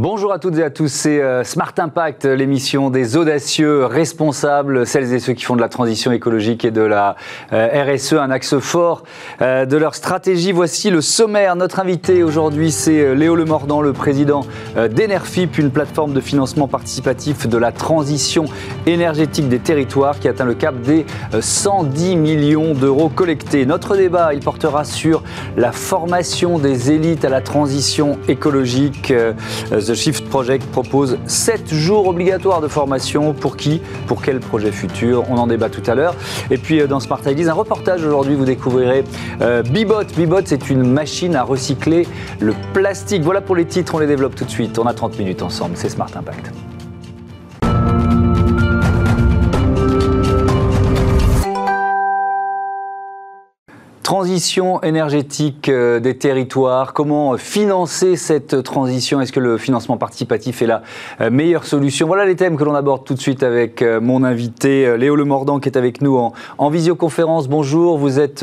Bonjour à toutes et à tous, c'est euh, Smart Impact, l'émission des audacieux responsables, celles et ceux qui font de la transition écologique et de la euh, RSE un axe fort euh, de leur stratégie. Voici le sommaire. Notre invité aujourd'hui, c'est Léo Lemordant, le président d'Enerfip, une plateforme de financement participatif de la transition énergétique des territoires qui atteint le cap des 110 millions d'euros collectés. Notre débat, il portera sur la formation des élites à la transition écologique The Shift Project propose 7 jours obligatoires de formation. Pour qui? Pour quel projet futur? On en débat tout à l'heure. Et puis euh, dans Smart Ideas, un reportage aujourd'hui, vous découvrirez euh, Bibot. Bibot, c'est une machine à recycler le plastique. Voilà pour les titres, on les développe tout de suite. On a 30 minutes ensemble, c'est Smart Impact. Transition énergétique euh, des territoires, comment financer cette transition? Est-ce que le financement participatif est la euh, meilleure solution? Voilà les thèmes que l'on aborde tout de suite avec euh, mon invité Léo Lemordant qui est avec nous en, visioconférence. Bonjour, vous êtes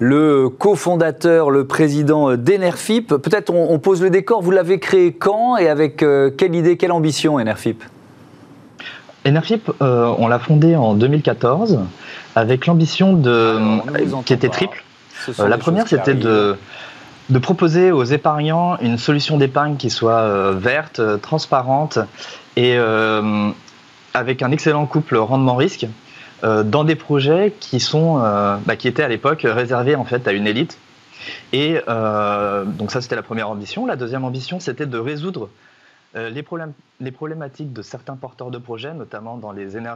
le cofondateur, le président d'Enerfip. Peut-être on, pose le décor, vous l'avez créé quand et avec quelle idée, quelle ambition Enerfip? Enerfip, on l'a fondé en 2014 avec l'ambition de, qui était triple. Euh, la première, c'était de, de proposer aux épargnants une solution d'épargne qui soit euh, verte, euh, transparente et avec un excellent couple rendement-risque dans des projets qui sont, bah, qui étaient à l'époque réservés en fait à une élite. Et donc ça, c'était la première ambition. La deuxième ambition, c'était de résoudre les, problèmes, les problématiques de certains porteurs de projets, notamment dans les énergies